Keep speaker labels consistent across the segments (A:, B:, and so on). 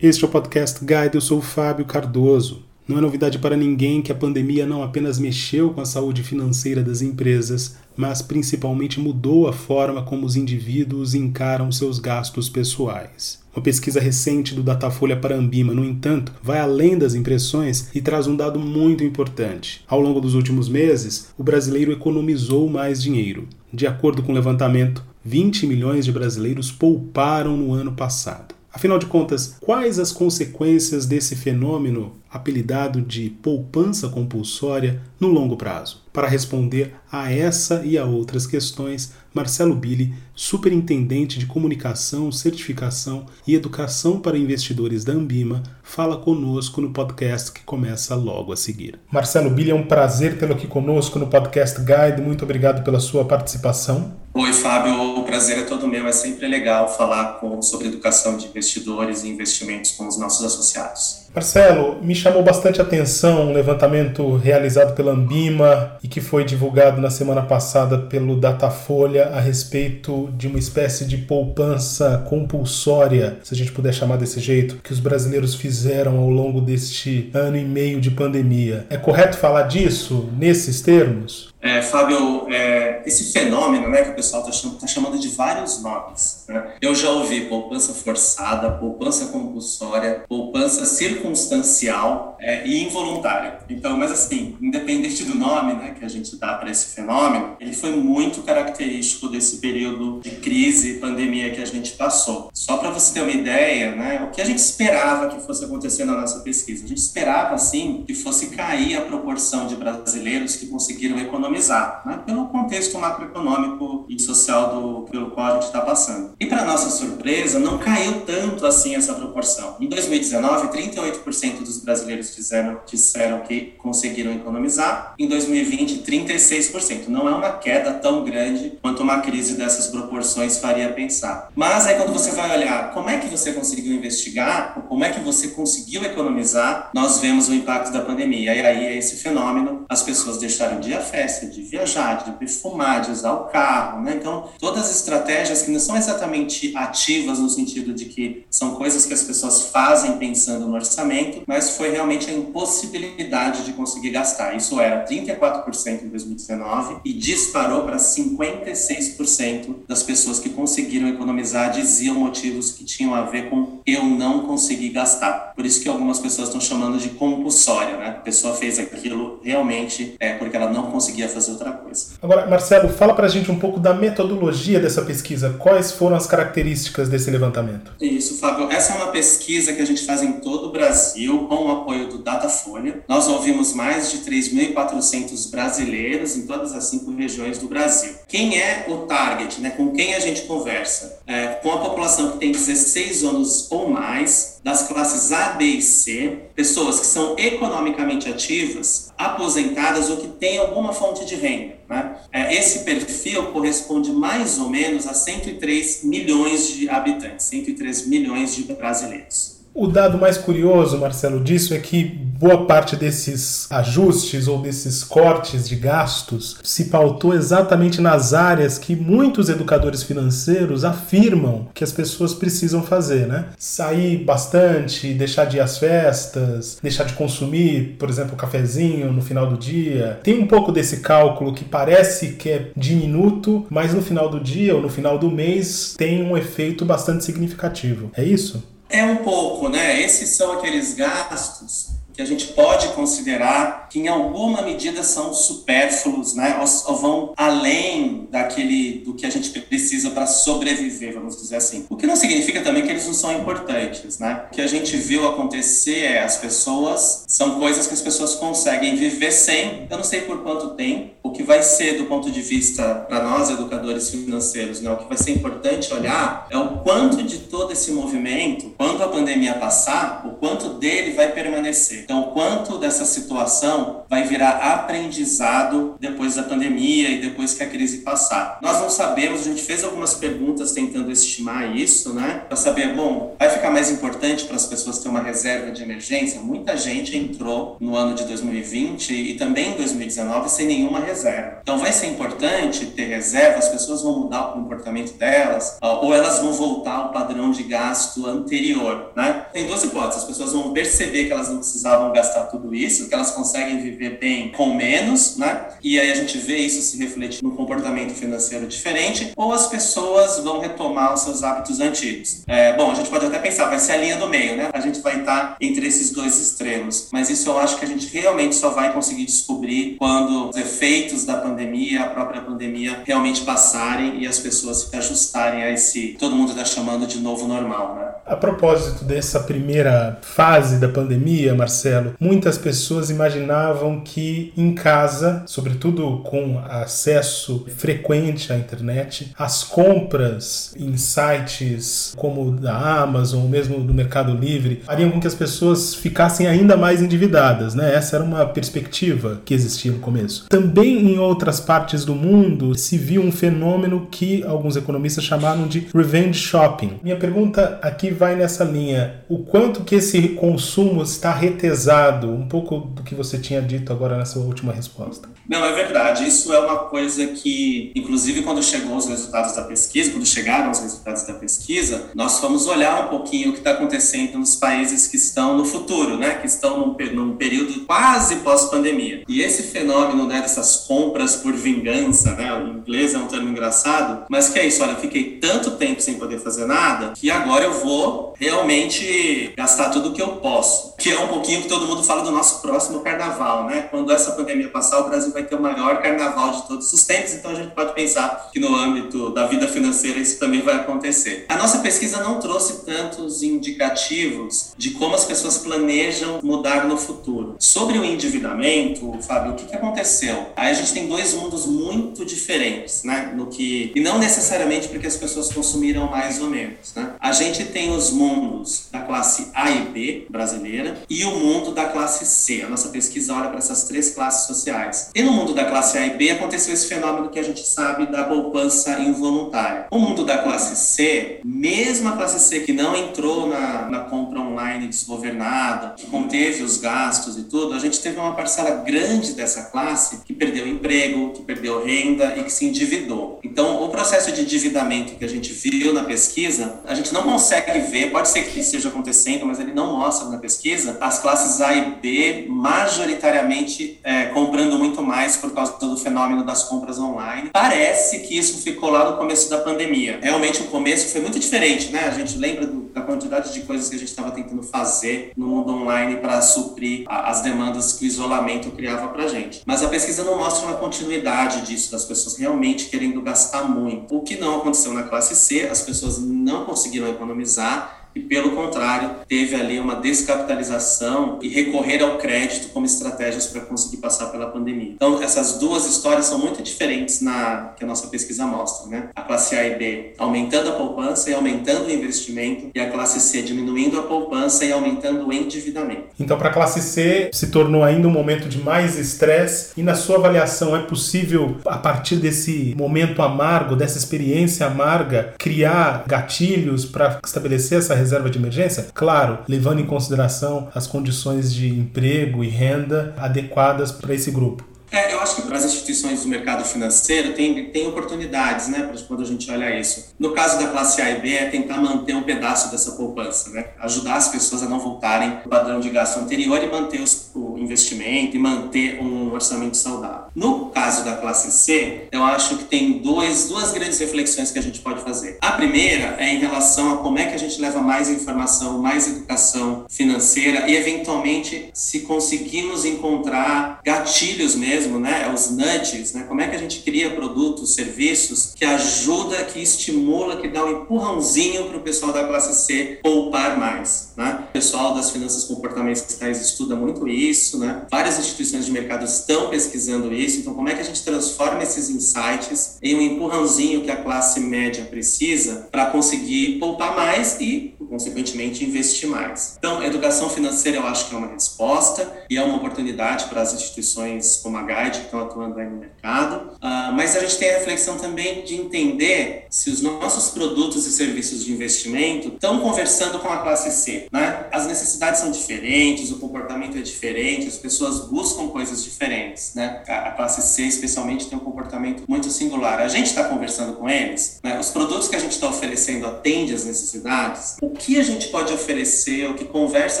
A: Este é o podcast Guide, eu sou o Fábio Cardoso. Não é novidade para ninguém que a pandemia não apenas mexeu com a saúde financeira das empresas, mas principalmente mudou a forma como os indivíduos encaram seus gastos pessoais. Uma pesquisa recente do Datafolha para Ambima, no entanto, vai além das impressões e traz um dado muito importante. Ao longo dos últimos meses, o brasileiro economizou mais dinheiro. De acordo com o levantamento, 20 milhões de brasileiros pouparam no ano passado. Afinal de contas, quais as consequências desse fenômeno apelidado de poupança compulsória no longo prazo? Para responder a essa e a outras questões, Marcelo Billy, superintendente de comunicação, certificação e educação para investidores da Ambima, fala conosco no podcast que começa logo a seguir. Marcelo Billy, é um prazer tê-lo aqui conosco no Podcast Guide. Muito obrigado pela sua participação.
B: Oi, Fábio, o prazer é todo meu. É sempre legal falar com, sobre educação de investidores e investimentos com os nossos associados.
A: Marcelo, me chamou bastante atenção um levantamento realizado pela Ambima e que foi divulgado na semana passada pelo Datafolha a respeito de uma espécie de poupança compulsória, se a gente puder chamar desse jeito, que os brasileiros fizeram ao longo deste ano e meio de pandemia. É correto falar disso nesses termos?
B: É, Fábio, é, esse fenômeno né, que o pessoal está chamando, tá chamando, de vários nomes. Né? Eu já ouvi poupança forçada, poupança compulsória, poupança circunstancial é, e involuntária. Então, mas assim, independente do nome né, que a gente dá para esse fenômeno, ele foi muito característico desse período de crise e pandemia que a gente passou. Só para você ter uma ideia, né, o que a gente esperava que fosse acontecer na nossa pesquisa? A gente esperava, assim, que fosse cair a proporção de brasileiros que conseguiram economizar economizar, né, pelo contexto macroeconômico e social do, pelo qual a gente está passando. E para nossa surpresa, não caiu tanto assim essa proporção. Em 2019, 38% dos brasileiros fizeram, disseram que conseguiram economizar. Em 2020, 36%. Não é uma queda tão grande quanto uma crise dessas proporções faria pensar. Mas aí quando você vai olhar como é que você conseguiu investigar, como é que você conseguiu economizar, nós vemos o impacto da pandemia. E aí é esse fenômeno, as pessoas deixaram de ir à festa, de viajar, de perfumar, de usar o carro, né? Então, todas as estratégias que não são exatamente ativas no sentido de que são coisas que as pessoas fazem pensando no orçamento, mas foi realmente a impossibilidade de conseguir gastar. Isso era 34% em 2019 e disparou para 56% das pessoas que conseguiram economizar diziam motivos que tinham a ver com eu não consegui gastar. Por isso que algumas pessoas estão chamando de compulsória, né? A pessoa fez aquilo realmente é porque ela não conseguia fazer outra coisa.
A: Agora, Marcelo, fala pra gente um pouco da metodologia dessa pesquisa. Quais foram as características desse levantamento?
B: Isso, Fábio. Essa é uma pesquisa que a gente faz em todo o Brasil com o apoio do Datafolha. Nós ouvimos mais de 3.400 brasileiros em todas as cinco regiões do Brasil. Quem é o target, né? Com quem a gente conversa? É, com a população que tem 16 anos ou mais, das classes A, B e C, pessoas que são economicamente ativas, aposentadas ou que têm alguma fonte de renda. Né? É, esse perfil corresponde mais ou menos a 103 milhões de habitantes, 103 milhões de brasileiros.
A: O dado mais curioso, Marcelo, disso é que boa parte desses ajustes ou desses cortes de gastos se pautou exatamente nas áreas que muitos educadores financeiros afirmam que as pessoas precisam fazer, né? Sair bastante, deixar de ir às festas, deixar de consumir, por exemplo, cafezinho no final do dia. Tem um pouco desse cálculo que parece que é diminuto, mas no final do dia ou no final do mês tem um efeito bastante significativo. É isso?
B: É um pouco, né? Esses são aqueles gastos que a gente pode considerar que em alguma medida são supérfluos, né? Ou, vão além daquele do que a gente precisa para sobreviver, vamos dizer assim. O que não significa também que eles não são importantes, né? O que a gente viu acontecer é as pessoas são coisas que as pessoas conseguem viver sem, eu não sei por quanto tempo. O que vai ser do ponto de vista para nós educadores financeiros, né? O que vai ser importante olhar é o quanto de todo esse movimento, quando a pandemia passar, o quanto dele vai permanecer. Então, quanto dessa situação vai virar aprendizado depois da pandemia e depois que a crise passar? Nós não sabemos, a gente fez algumas perguntas tentando estimar isso, né? Para saber, bom, vai ficar mais importante para as pessoas ter uma reserva de emergência? Muita gente entrou no ano de 2020 e também em 2019 sem nenhuma reserva. Então, vai ser importante ter reserva, as pessoas vão mudar o comportamento delas, ou elas vão voltar ao padrão de gasto anterior, né? Tem duas hipóteses, as pessoas vão perceber que elas não precisavam gastar tudo isso, que elas conseguem viver bem com menos, né? E aí a gente vê isso se refletir no comportamento financeiro diferente, ou as pessoas vão retomar os seus hábitos antigos. É, bom, a gente pode até pensar, vai ser a linha do meio, né? A gente vai estar entre esses dois extremos, mas isso eu acho que a gente realmente só vai conseguir descobrir quando os efeitos da pandemia, a própria pandemia realmente passarem e as pessoas se ajustarem a esse todo mundo está chamando de novo normal, né?
A: A propósito dessa primeira fase da pandemia, Marcelo, muitas pessoas imaginavam que em casa, sobretudo com acesso frequente à internet, as compras em sites como da Amazon ou mesmo do Mercado Livre fariam com que as pessoas ficassem ainda mais endividadas, né? Essa era uma perspectiva que existia no começo. Também em outras partes do mundo se viu um fenômeno que alguns economistas chamaram de revenge shopping. Minha pergunta aqui vai nessa linha. O quanto que esse consumo está retesado? Um pouco do que você tinha dito agora nessa última resposta.
B: Não, é verdade. Isso é uma coisa que, inclusive, quando chegou os resultados da pesquisa, quando chegaram os resultados da pesquisa, nós fomos olhar um pouquinho o que está acontecendo nos países que estão no futuro, né? Que estão num, num período quase pós-pandemia. E esse fenômeno, né, dessas compras por vingança, né? O inglês é um termo engraçado, mas que é isso, olha, fiquei tanto tempo sem poder fazer nada que agora eu vou realmente gastar tudo que eu posso. Que é um pouquinho que todo mundo fala do nosso próximo carnaval, né? Quando essa pandemia passar, o Brasil vai ter o maior carnaval de todos os tempos, então a gente pode pensar que no âmbito da vida financeira isso também vai acontecer. A nossa pesquisa não trouxe tantos indicativos de como as pessoas planejam mudar no futuro. Sobre o endividamento, Fábio, o que, que aconteceu? Aí a gente tem dois mundos muito diferentes, né? No que e não necessariamente porque as pessoas consumiram mais ou menos, né? A gente tem os mundos da classe A e B brasileira e o mundo da classe C. A nossa pesquisa olha para essas três classes sociais. E no mundo da classe A e B aconteceu esse fenômeno que a gente sabe da poupança involuntária. O mundo da classe C, mesmo a classe C que não entrou na, na compra online desgovernada, que conteve os gastos e tudo, a gente teve uma parcela grande dessa classe que perdeu emprego, que perdeu renda e que se endividou. Então, o processo de endividamento que a gente viu na pesquisa, a gente não consegue ver, pode ser que esteja acontecendo, mas ele não mostra na pesquisa, as classes A e B majoritariamente é, comprando muito mais por causa do fenômeno das compras online. Parece que isso ficou lá no começo da pandemia. Realmente o começo foi muito diferente, né? A gente lembra do, da quantidade de coisas que a gente estava tentando fazer no mundo online para suprir a, as demandas que o isolamento criava para gente. Mas a pesquisa não mostra uma continuidade disso, das pessoas realmente querendo gastar muito. O que não aconteceu na classe C, as pessoas não conseguiram economizar e, pelo contrário, teve ali uma descapitalização e recorrer ao crédito como estratégias para conseguir passar pela pandemia. Então, essas duas histórias são muito diferentes na que a nossa pesquisa mostra, né? A classe A e B aumentando a poupança e aumentando o investimento e a classe C diminuindo a poupança e aumentando o endividamento.
A: Então, para a classe C, se tornou ainda um momento de mais estresse e na sua avaliação é possível a partir desse momento amargo, dessa experiência amarga, criar gatilhos para estabelecer essa reserva de emergência? Claro, levando em consideração as condições de emprego e renda adequadas para esse grupo.
B: É, eu acho que para as instituições do mercado financeiro tem, tem oportunidades, né, quando a gente olha isso. No caso da classe A e B, é tentar manter um pedaço dessa poupança, né, ajudar as pessoas a não voltarem ao padrão de gasto anterior e manter os, o investimento e manter um orçamento saudável. No caso da classe C, eu acho que tem dois, duas grandes reflexões que a gente pode fazer. A primeira é em relação a como é que a gente leva mais informação, mais educação financeira e, eventualmente, se conseguimos encontrar gatilhos mesmo mesmo, né? Os nudges, né? Como é que a gente cria produtos, serviços que ajuda, que estimula, que dá um empurrãozinho para o pessoal da classe C poupar mais, né? O pessoal das finanças comportamentais estuda muito isso, né? Várias instituições de mercado estão pesquisando isso. Então, como é que a gente transforma esses insights em um empurrãozinho que a classe média precisa para conseguir poupar mais e consequentemente, investir mais. Então, educação financeira eu acho que é uma resposta e é uma oportunidade para as instituições como a Guide que estão atuando aí no mercado. Uh, mas a gente tem a reflexão também de entender se os nossos produtos e serviços de investimento estão conversando com a classe C. Né? As necessidades são diferentes, o comportamento é diferente, as pessoas buscam coisas diferentes. Né? A classe C, especialmente, tem um comportamento muito singular. A gente está conversando com eles, né? os produtos que a gente está oferecendo atendem às necessidades, o que a gente pode oferecer, o que conversa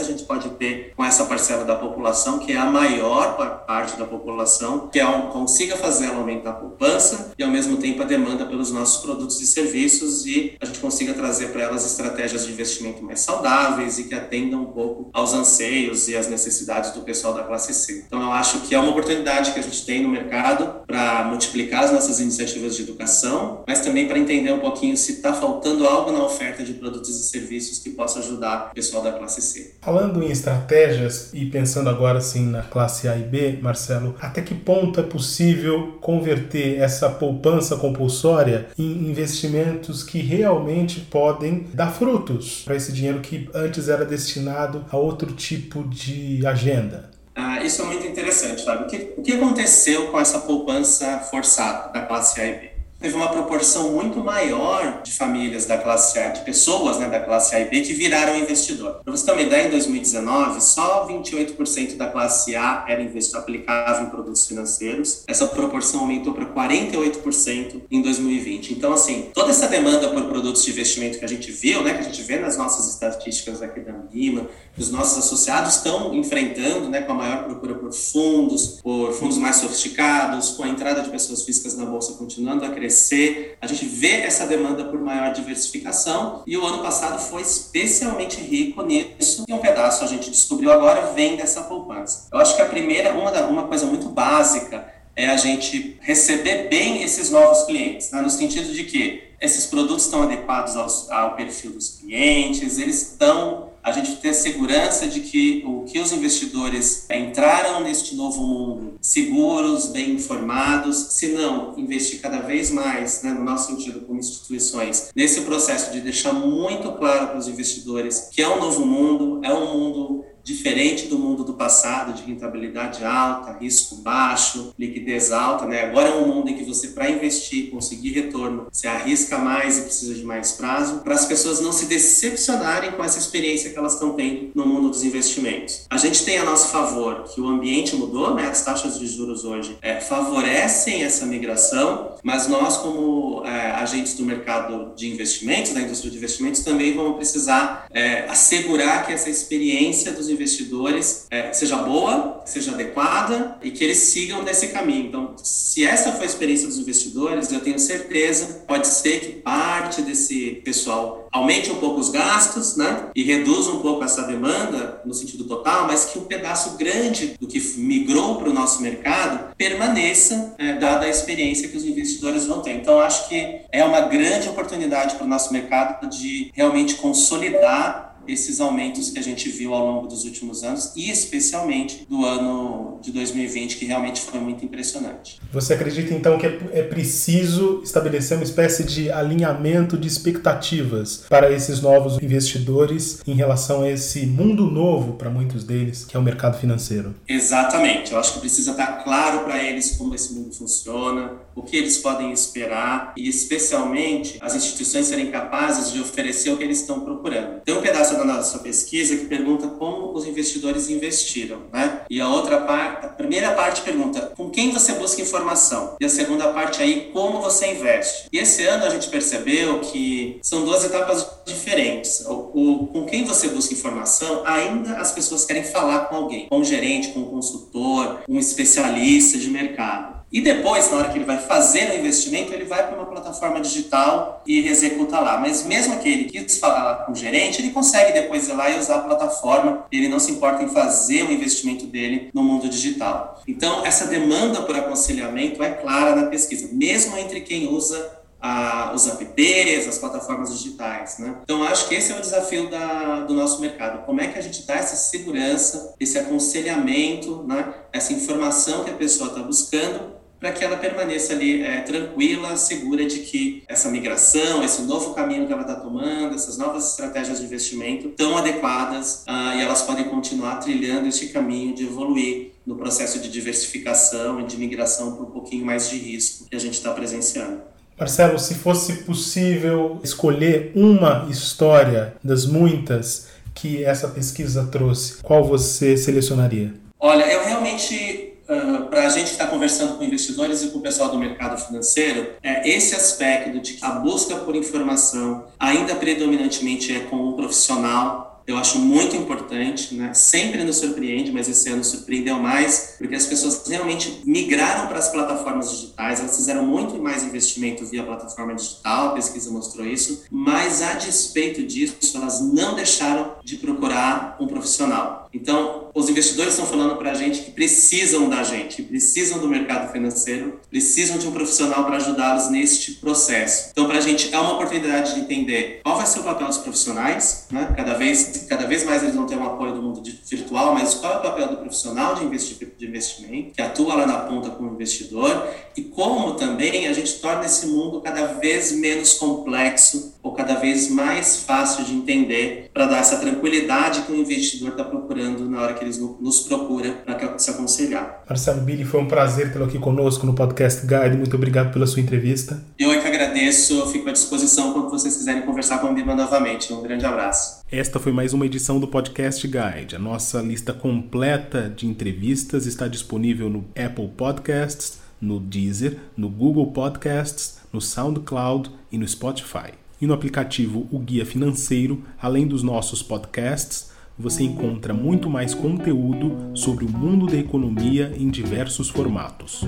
B: a gente pode ter com essa parcela da população, que é a maior parte da população, que é um, consiga fazer ela aumentar a poupança e, ao mesmo tempo, a demanda pelos nossos produtos e serviços e a gente consiga trazer para elas estratégias de investimento mais saudáveis e que atendam um pouco aos anseios e às necessidades do pessoal da classe C. Então, eu acho que é uma oportunidade que a gente tem no mercado para multiplicar as nossas iniciativas de educação, mas também para entender um pouquinho se está faltando algo na oferta de produtos e serviços que possa ajudar o pessoal da classe C.
A: Falando em estratégias e pensando agora assim na classe A e B, Marcelo, até que ponto é possível converter essa poupança compulsória em investimentos que realmente podem dar frutos para esse dinheiro que antes era destinado a outro tipo de agenda?
B: Ah, isso é muito interessante, Fábio. O que, o que aconteceu com essa poupança forçada da classe A e B? Teve uma proporção muito maior de famílias da classe A, de pessoas né, da classe A e B que viraram investidor. Para você ter uma ideia, em 2019, só 28% da classe A era investido, aplicava em produtos financeiros. Essa proporção aumentou para 48% em 2020. Então, assim, toda essa demanda por produtos de investimento que a gente viu, né, que a gente vê nas nossas estatísticas aqui da MIMA, os nossos associados estão enfrentando, né, com a maior procura por fundos, por fundos mais sofisticados, com a entrada de pessoas físicas na bolsa continuando a crescer crescer, a gente vê essa demanda por maior diversificação e o ano passado foi especialmente rico nisso e um pedaço a gente descobriu agora vem dessa poupança. Eu acho que a primeira, uma, uma coisa muito básica é a gente receber bem esses novos clientes, né? no sentido de que esses produtos estão adequados aos, ao perfil dos clientes, eles estão a gente ter segurança de que o que os investidores entraram neste novo mundo seguros, bem informados, se não investir cada vez mais, né, no nosso sentido como instituições, nesse processo de deixar muito claro para os investidores que é um novo mundo, é um mundo diferente do mundo do passado, de rentabilidade alta, risco baixo, liquidez alta, né? Agora é um mundo em que você, para investir, conseguir retorno, se arrisca mais e precisa de mais prazo, para as pessoas não se decepcionarem com essa experiência que elas estão tendo no mundo dos investimentos. A gente tem a nosso favor que o ambiente mudou, né? As taxas de juros hoje é, favorecem essa migração, mas nós, como é, agentes do mercado de investimentos, da indústria de investimentos, também vamos precisar é, assegurar que essa experiência dos investidores é, seja boa, seja adequada e que eles sigam nesse caminho. Então, se essa foi a experiência dos investidores, eu tenho certeza, pode ser que parte desse pessoal aumente um pouco os gastos, né, e reduza um pouco essa demanda no sentido total, mas que um pedaço grande do que migrou para o nosso mercado permaneça, é, dada a experiência que os investidores vão ter. Então, acho que é uma grande oportunidade para o nosso mercado de realmente consolidar esses aumentos que a gente viu ao longo dos últimos anos e especialmente do ano de 2020, que realmente foi muito impressionante.
A: Você acredita então que é preciso estabelecer uma espécie de alinhamento de expectativas para esses novos investidores em relação a esse mundo novo para muitos deles, que é o mercado financeiro?
B: Exatamente. Eu acho que precisa estar claro para eles como esse mundo funciona, o que eles podem esperar e, especialmente, as instituições serem capazes de oferecer o que eles estão procurando. Tem um pedaço da nossa pesquisa que pergunta como os investidores investiram, né? E a outra parte, a primeira parte pergunta com quem você busca informação e a segunda parte aí como você investe. E esse ano a gente percebeu que são duas etapas diferentes. O, o com quem você busca informação, ainda as pessoas querem falar com alguém, com um gerente, com um consultor, um especialista de mercado. E depois, na hora que ele vai fazer o investimento, ele vai para uma plataforma digital e executa lá. Mas mesmo que ele quis falar com o gerente, ele consegue depois ir lá e usar a plataforma. Ele não se importa em fazer o investimento dele no mundo digital. Então, essa demanda por aconselhamento é clara na pesquisa, mesmo entre quem usa a, os apps, as plataformas digitais. Né? Então, acho que esse é o desafio da, do nosso mercado. Como é que a gente dá essa segurança, esse aconselhamento, né? essa informação que a pessoa está buscando para que ela permaneça ali é, tranquila, segura de que essa migração, esse novo caminho que ela está tomando, essas novas estratégias de investimento estão adequadas uh, e elas podem continuar trilhando este caminho de evoluir no processo de diversificação e de migração para um pouquinho mais de risco que a gente está presenciando.
A: Marcelo, se fosse possível escolher uma história das muitas que essa pesquisa trouxe, qual você selecionaria?
B: Olha, eu realmente Uh, para a gente estar tá conversando com investidores e com o pessoal do mercado financeiro, é esse aspecto de que a busca por informação ainda predominantemente é com um profissional eu acho muito importante, né? Sempre nos surpreende, mas esse ano surpreendeu mais, porque as pessoas realmente migraram para as plataformas digitais, elas fizeram muito mais investimento via plataforma digital, a pesquisa mostrou isso, mas a despeito disso, elas não deixaram de procurar um profissional. Então, os investidores estão falando para a gente que precisam da gente, precisam do mercado financeiro, precisam de um profissional para ajudá-los neste processo. Então, para a gente é uma oportunidade de entender qual vai ser o papel dos profissionais, né? Cada vez, cada vez mais eles vão ter um apoio do mundo virtual, mas qual é o papel do profissional de, investimento, que atua lá na ponta como investidor, e como também a gente torna esse mundo cada vez menos complexo ou cada vez mais fácil de entender para dar essa tranquilidade que o investidor está procurando na hora que eles nos procura para se aconselhar.
A: Marcelo Billy, foi um prazer tê-lo aqui conosco no Podcast Guide. Muito obrigado pela sua entrevista.
B: Eu é agradeço, fico à disposição quando vocês quiserem conversar com a Biba novamente. Um grande abraço.
A: Esta foi mais uma edição do Podcast Guide. A nossa lista completa de entrevistas está disponível no Apple Podcasts, no Deezer, no Google Podcasts, no SoundCloud e no Spotify. E no aplicativo O Guia Financeiro, além dos nossos podcasts, você encontra muito mais conteúdo sobre o mundo da economia em diversos formatos.